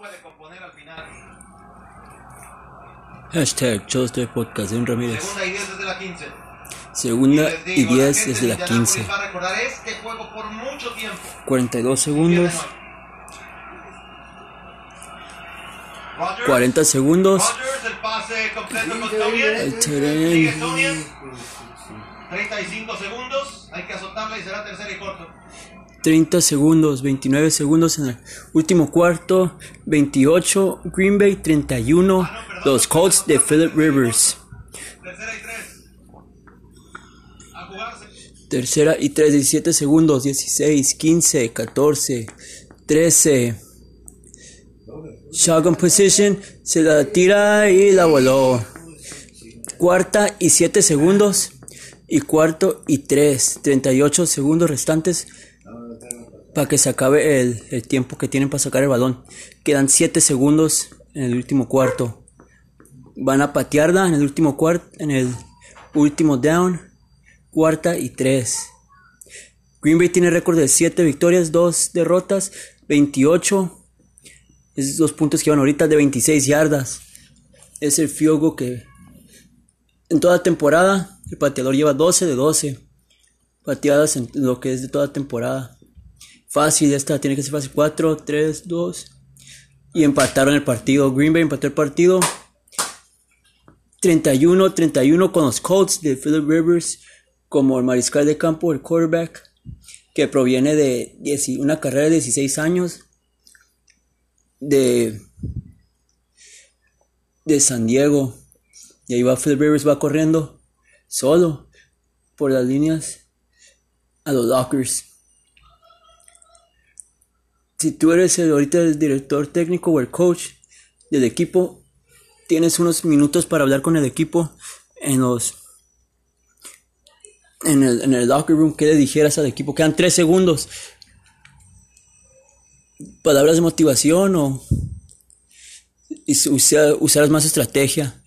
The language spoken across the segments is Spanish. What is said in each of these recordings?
puede componer al final. Hashtag yo estoy podcast de un Ramírez. Segunda y 10 desde la 15. Segunda y digo, la 10 gente desde de la Indianápolis 15. Va a recordar este juego por mucho tiempo. 42 segundos. Pierden hoy. Rodgers. 40 segundos. Rodgers, el pase completo con Tonian. El tight Sigue end. Tonian. 35 segundos. Hay que azotarla y será tercera y corto. 30 segundos. 29 segundos en el último cuarto. 28 Green Bay. 31 los Colts de Philip Rivers. Tercera y 3. A jugarse. Tercera y 3, 17 segundos, 16, 15, 14, 13. Shotgun position, se la tira y la voló. Cuarta y 7 segundos. Y cuarto y 3, 38 segundos restantes para que se acabe el, tiempo que tienen para sacar el balón. Quedan 7 segundos en el último cuarto. Van a patearla en el último cuarto, en el último down cuarta y 3. Green Bay tiene récord de 7 victorias, 2 derrotas, 28. Esos dos puntos que van ahorita de 26 yardas. Es el goal que en toda temporada el pateador lleva 12 de 12 pateadas en lo que es de toda temporada. Fácil, esta tiene que ser fácil. 4, 3, 2. Y empataron el partido. Green Bay empató el partido. 31-31 con los Colts de Philip Rivers como el mariscal de campo, el quarterback, que proviene de una carrera de 16 años de, de San Diego. Y ahí va Philip Rivers, va corriendo solo por las líneas a los lockers. Si tú eres el, ahorita el director técnico o el coach del equipo, tienes unos minutos para hablar con el equipo en los en el, en el locker room, ¿qué le dijeras al equipo? Quedan tres segundos. Palabras de motivación o y si usa- usarás más estrategia.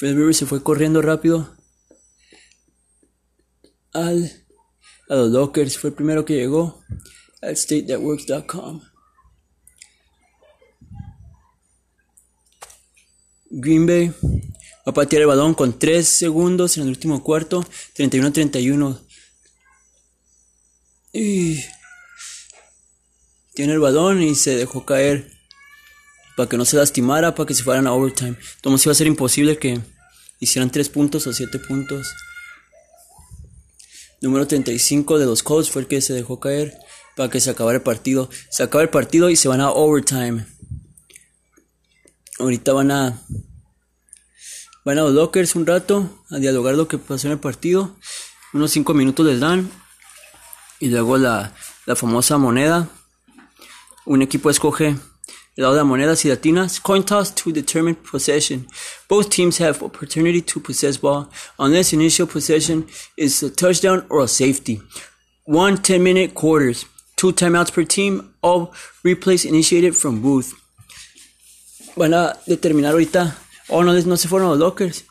Rivers se fue corriendo rápido al, a los lockers. Fue el primero que llegó al statenetworks.com. Green Bay va a patear el balón con 3 segundos en el último cuarto, 31-31. Y tiene el balón y se dejó caer para que no se lastimara, para que se fueran a overtime. Entonces iba a ser imposible que hicieran 3 puntos o 7 puntos. Número 35 de los Colts fue el que se dejó caer para que se acabara el partido. Se acaba el partido y se van a overtime. Ahorita van a van a los lockers un rato a dialogar lo que pasó en el partido. Unos 5 minutos les dan. Y luego la, la famosa moneda. Un equipo escoge el lado de la moneda si latinas. Coin toss to determine possession. Both teams have opportunity to possess ball unless initial possession is a touchdown or a safety. One 10 minute quarters. Two timeouts per team. All replays initiated from booth van a determinar ahorita. Oh, no, no se fueron los lockers.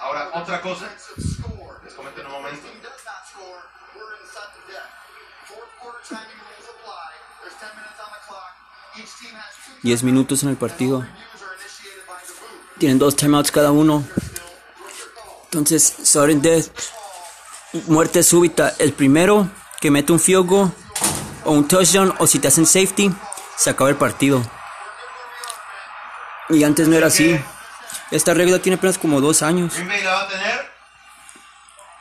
Ahora, otra cosa. 10 minutos en el partido. Tienen dos timeouts cada uno. Entonces, sudden death. Muerte súbita. El primero que mete un field goal o un touchdown o si te hacen safety, se acaba el partido. Y antes no era así. Esta regla tiene apenas como dos años. Green Bay la va a tener.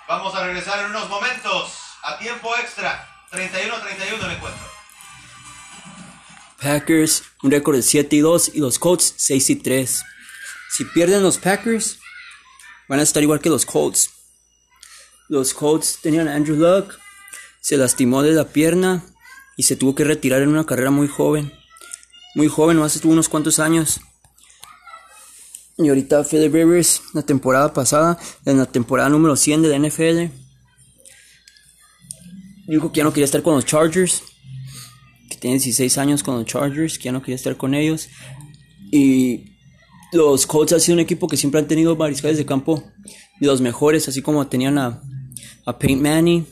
Vamos a regresar en unos momentos. A tiempo extra. 31-31 el encuentro. Packers, un récord de 7 y 2 y los Colts 6 y 3. Si pierden los Packers, van a estar igual que los Colts. Los Colts tenían a Andrew Luck, se lastimó de la pierna y se tuvo que retirar en una carrera muy joven. Muy joven, nomás estuvo unos cuantos años. Y ahorita Philip Rivers, la temporada pasada, en la temporada número 100 de la NFL, dijo que ya no quería estar con los Chargers tiene 16 años con los Chargers, que ya no quería estar con ellos. Y los Colts han sido un equipo que siempre han tenido mariscales de campo de los mejores, así como tenían a, a Peyton Manning,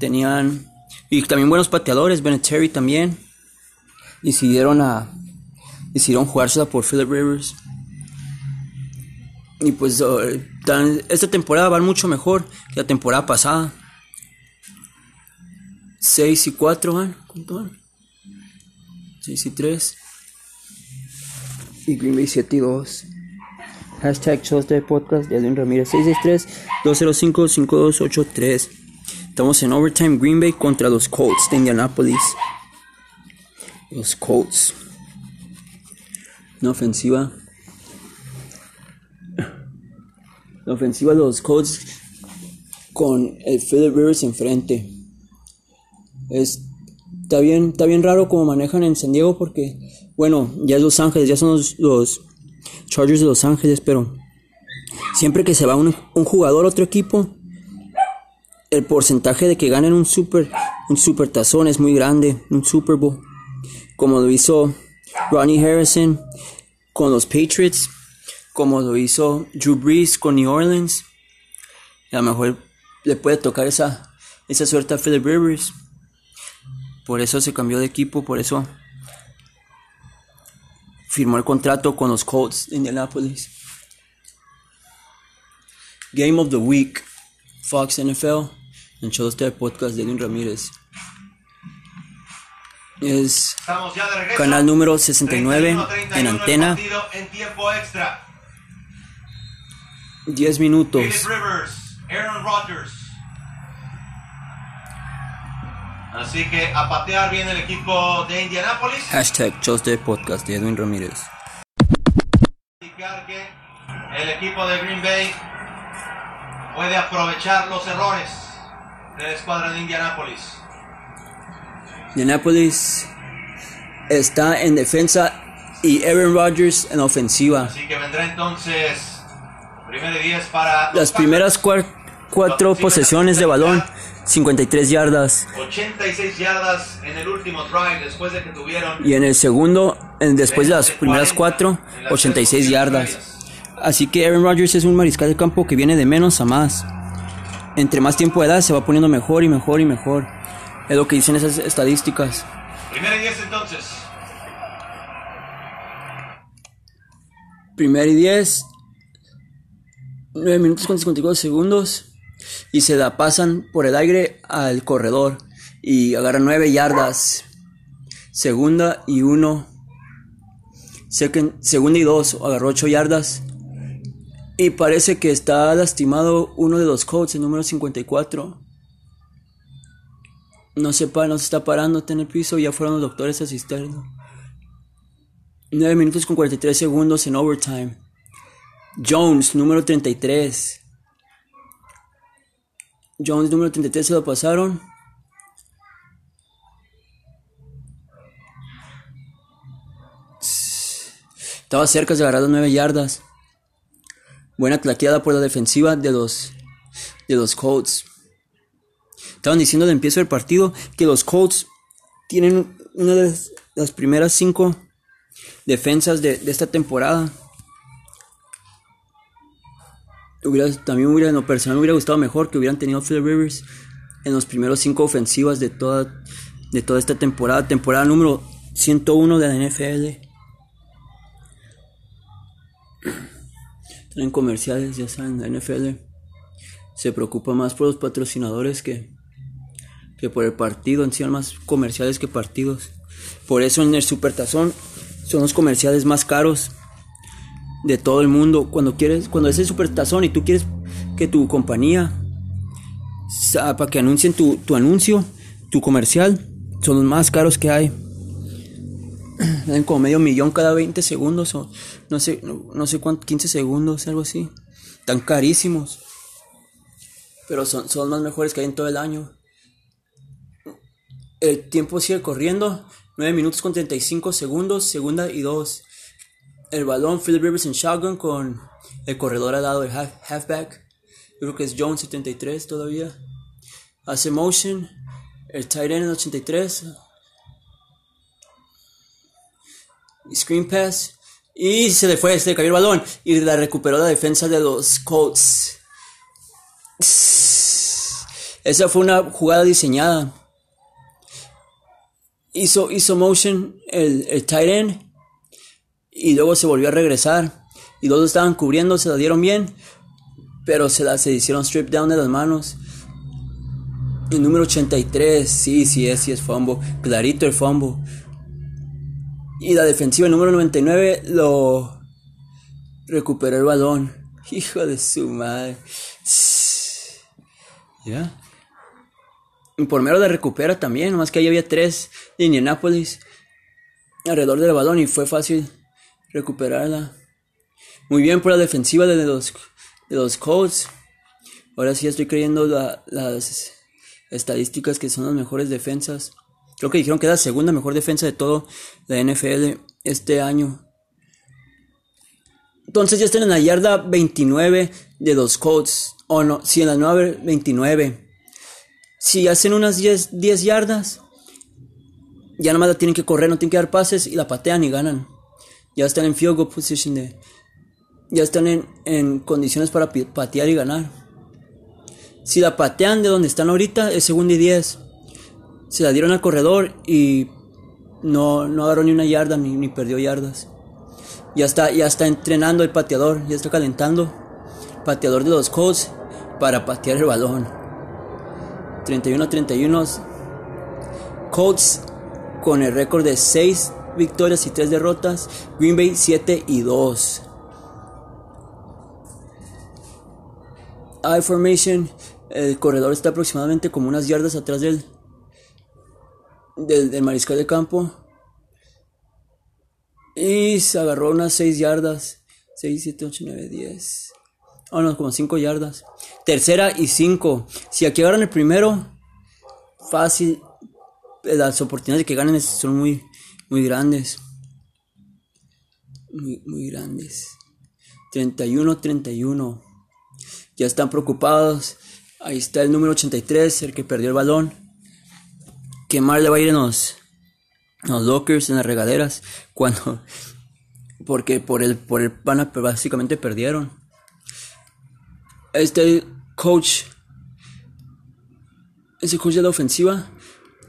tenían y también buenos pateadores, Terry también. Decidieron a decidieron jugársela por Philip Rivers. Y pues esta temporada van mucho mejor que la temporada pasada. 6 y 4 van. ¿Cuánto van? 6 y 3. Y Green Bay 7 y 2. Hashtag shows de podcast de Edwin Ramírez 663-205-5283. Estamos en overtime Green Bay contra los Colts de Indianapolis. Los Colts. Una ofensiva. La ofensiva de los Colts con el Philip Rivers enfrente. Es, está, bien, está bien raro como manejan en San Diego porque, bueno, ya es Los Ángeles, ya son los, Chargers de Los Ángeles, pero siempre que se va un, jugador a otro equipo, el porcentaje de que ganen un super, un super tazón es muy grande, un Super Bowl, como lo hizo Ronnie Harrison con los Patriots, como lo hizo Drew Brees con New Orleans. a lo mejor le puede tocar esa, esa suerte a Philip Rivers. Por eso se cambió de equipo, por eso firmó el contrato con los Colts de Indianapolis. Game of the Week, Fox NFL, en Choster Podcast de Edwin Ramírez. Es canal número 69 en antena. 10 minutos. Así que a patear bien el equipo de Indianapolis. Hashtag Choste Podcast de Edwin Ramírez. el equipo de Green Bay puede aprovechar los errores de la escuadra de Indianapolis. Indianapolis está en defensa y Aaron Rodgers en ofensiva. Así que vendrá entonces primero 10 para las primeras cuatro posesiones de balón 53 yardas. 86 yardas en el último drive después de que tuvieron. Y en el segundo, después de las primeras cuatro, 86 yardas. Así que Aaron Rodgers es un mariscal de campo que viene de menos a más. Entre más tiempo de edad se va poniendo mejor y mejor y mejor. Es lo que dicen esas estadísticas. Primera y 10 entonces. Primera y 10. 9 minutos con 54 segundos y se la pasan por el aire al corredor y agarra 9 yardas. Segunda y 1. Segunda y 2, agarró 8 yardas. Y parece que está lastimado uno de los Colts, el número 54. No se no se está parando, en el piso, ya fueron los doctores a asistirlo. 9 minutos con 43 segundos en overtime. Jones, número 33. Jones número 33 se lo pasaron. Estaba cerca de agarrar las 9 yardas. Buena claqueada por la defensiva de los, de los Colts. Estaban diciendo de empiezo del partido que los Colts tienen una de las primeras 5 defensas de, de esta temporada también hubiera, en lo personal me hubiera gustado mejor que hubieran tenido Phil Rivers en los primeros cinco ofensivas de toda, de toda esta temporada, temporada número 101 de la NFL. En comerciales, ya saben, la NFL se preocupa más por los patrocinadores que, que por el partido, en sí más comerciales que partidos. Por eso en el Supertazón son los comerciales más caros de todo el mundo. Cuando quieres, cuando es el supertazón y tú quieres que tu compañía, para que anuncien tu, tu anuncio, tu comercial, son los más caros que hay. Dan como medio millón cada 20 segundos o no sé, no, sé cuánto, 15 segundos, algo así. Tan carísimos. Pero son, son los más mejores que hay en todo el año. El tiempo sigue corriendo. 9 minutos con 35 segundos, segunda y 2 el balón, Philip Rivers en shotgun con el corredor al lado del halfback. Creo que es Jones 73 todavía. Hace motion. El tight end en 83. Screen pass. Y se le fue, se le cayó el balón. Y la recuperó la defensa de los Colts. Esa fue una jugada diseñada. Hizo, hizo motion el tight end. Y luego se volvió a regresar. Y dos estaban cubriendo, se la dieron bien. Pero se, la, se hicieron strip down de las manos. El número 83, sí, sí es, sí es fumble. Clarito el fumble. Y la defensiva, el número 99, lo recuperó el balón. Hijo de su madre. ¿Ya? Y por mero de recupera también, nomás que ahí había tres de Indianapolis alrededor del balón y fue fácil recuperarla. Muy bien por la defensiva de los, de los Colts. Ahora sí estoy creyendo las estadísticas que son las mejores defensas. Creo que dijeron que era la segunda mejor defensa de todo la NFL este año. Entonces ya están en la yarda 29 de los Colts. O no, si en la nueva 29. Si hacen unas 10, 10 yardas, ya nada más la tienen que correr, no tienen que dar pases y la patean y ganan. Ya están en field goal position de. Ya están en, en condiciones para patear y ganar. Si la patean de donde están ahorita, es segunda y 10. Se la dieron al corredor y no, no agarró ni una yarda ni, ni perdió yardas. Ya está, ya está entrenando el pateador, ya está calentando. Pateador de los Colts para patear el balón. 31-31. Colts con el récord de 6 victorias y 3 derrotas. Green Bay 7 y 2. I formation. El corredor está aproximadamente como unas yardas atrás del, del, del mariscal de campo. Y se agarró unas 6 yardas. 6, 7, 8, 9, 10. Oh, no, como 5 yardas. Tercera y 5. Si aquí agarran el primero, fácil. Las oportunidades de que ganen son muy, muy grandes. Muy, muy grandes. 31-31. Ya están preocupados. Ahí está el número 83, el que perdió el balón. ¿Qué mal le va a ir en los, los lockers, en las regaderas? Cuando. Porque por el, por el pana básicamente perdieron. Este coach. Ese coach de la ofensiva.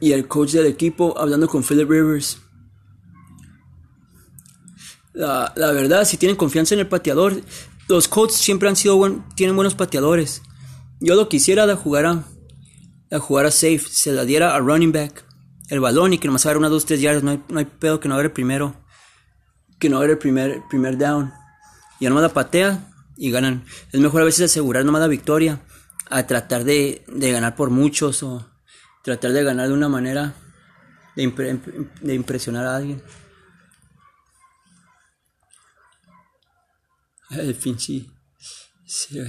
Y el coach del equipo hablando con Philip Rivers. La, la verdad, si tienen confianza en el pateador, los coaches siempre han sido buen, tienen buenos pateadores. Yo lo quisiera de jugar a, a jugar a safe, se la diera a running back el balón y que nomás agarre unas 2, 3 yardas, no hay, no hay pedo que no agarre el primero, que no agarre el primer, primer down. Y nomás la patea y ganan. Es mejor a veces asegurar nomás la victoria a tratar de, de ganar por muchos o tratar de ganar de una manera de, de impresionar a alguien. El pinche. Sí,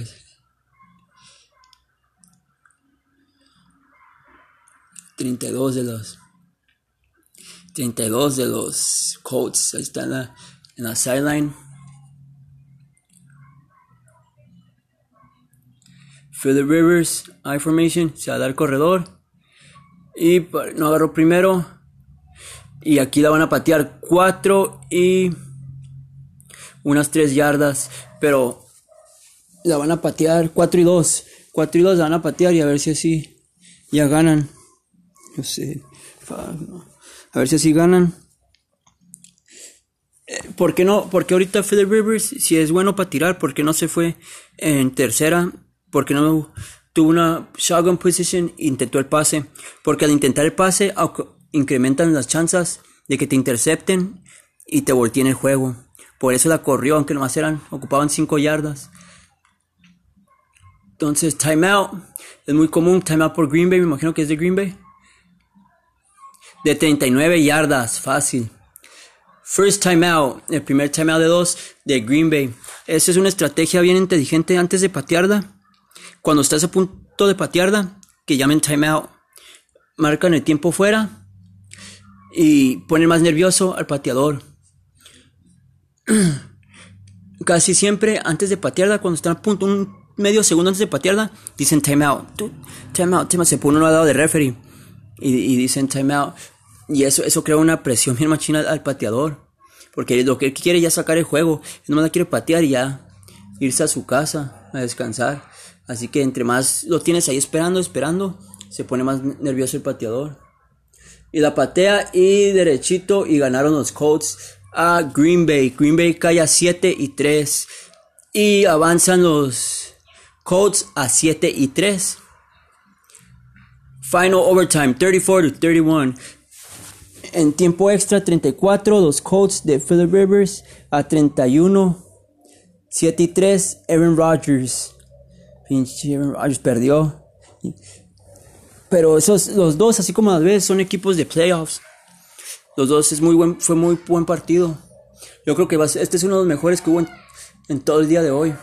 32 de los 32 de los Colts. Ahí está en la, en la sideline. Philip Rivers, I formation, se va a dar corredor. Y no agarró primero. Y aquí la van a patear 4 y unas 3 yardas. Pero la van a patear 4 y 2. 4 y 2 la van a patear y a ver si así ya ganan. No sé. A ver si así ganan. ¿Por qué no? Porque ahorita Philip Rivers, si es bueno para tirar, ¿por qué no se fue en tercera? ¿Por qué no tuvo una shotgun position e intentó el pase? Porque al intentar el pase incrementan las chances de que te intercepten y te volteen el juego. Por eso la corrió, aunque nomás eran, ocupaban 5 yardas. Entonces, timeout. Es muy común, timeout por Green Bay, me imagino que es de Green Bay de 39 yardas, fácil. First timeout, el primer timeout de dos de Green Bay. Esa es una estrategia bien inteligente antes de patearla. Cuando estás a punto de patearla, que llamen timeout. Marcan el tiempo fuera y ponen más nervioso al pateador. Casi siempre antes de patearla, cuando están a punto, un medio segundo antes de patearla, dicen timeout. Timeout, timeout, se pone uno al lado de referee y, dicen timeout. Y eso, eso crea una presión bien machina al, pateador. Porque lo que quiere ya sacar el juego. No la quiere patear y ya irse a su casa a descansar. Así que entre más lo tienes ahí esperando, esperando, se pone más nervioso el pateador. Y la patea y derechito y ganaron los Colts a Green Bay. Green Bay cae a 7 y 3. Y avanzan los Colts a 7 y 3. Final overtime 34 to 31. En tiempo extra 34, los Colts de Philip Rivers a 31. 7 y 3, Aaron Rodgers. Pinche Aaron Rodgers perdió. Pero esos, los dos, así como las veces, son equipos de playoffs. Los dos es muy buen, fue muy buen partido. Yo creo que este es uno de los mejores que hubo en, todo el día de hoy.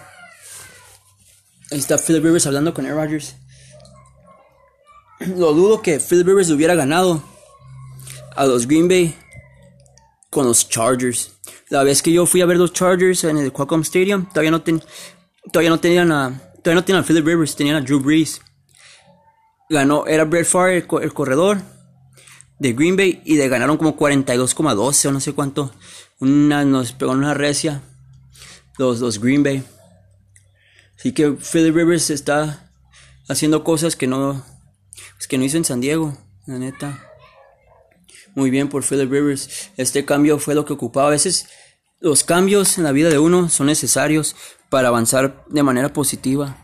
Ahí está Philip Rivers hablando con Aaron Rodgers. Lo dudo que Philip Rivers hubiera ganado a los Green Bay con los Chargers. La vez que yo fui a ver los Chargers en el Qualcomm Stadium, todavía no, todavía no tenían a todavía no tenían a Philip Rivers, tenían a Drew Brees. Ganó, era Brett Favre el, corredor de Green Bay y le ganaron como 42,12 o no sé cuánto. Una, nos pegó una recia los, los Green Bay. Así que Philip Rivers está haciendo cosas que no, pues que no hizo en San Diego, la neta. Muy bien por Philip Rivers. Este cambio fue lo que ocupaba. A veces los cambios en la vida de uno son necesarios para avanzar de manera positiva.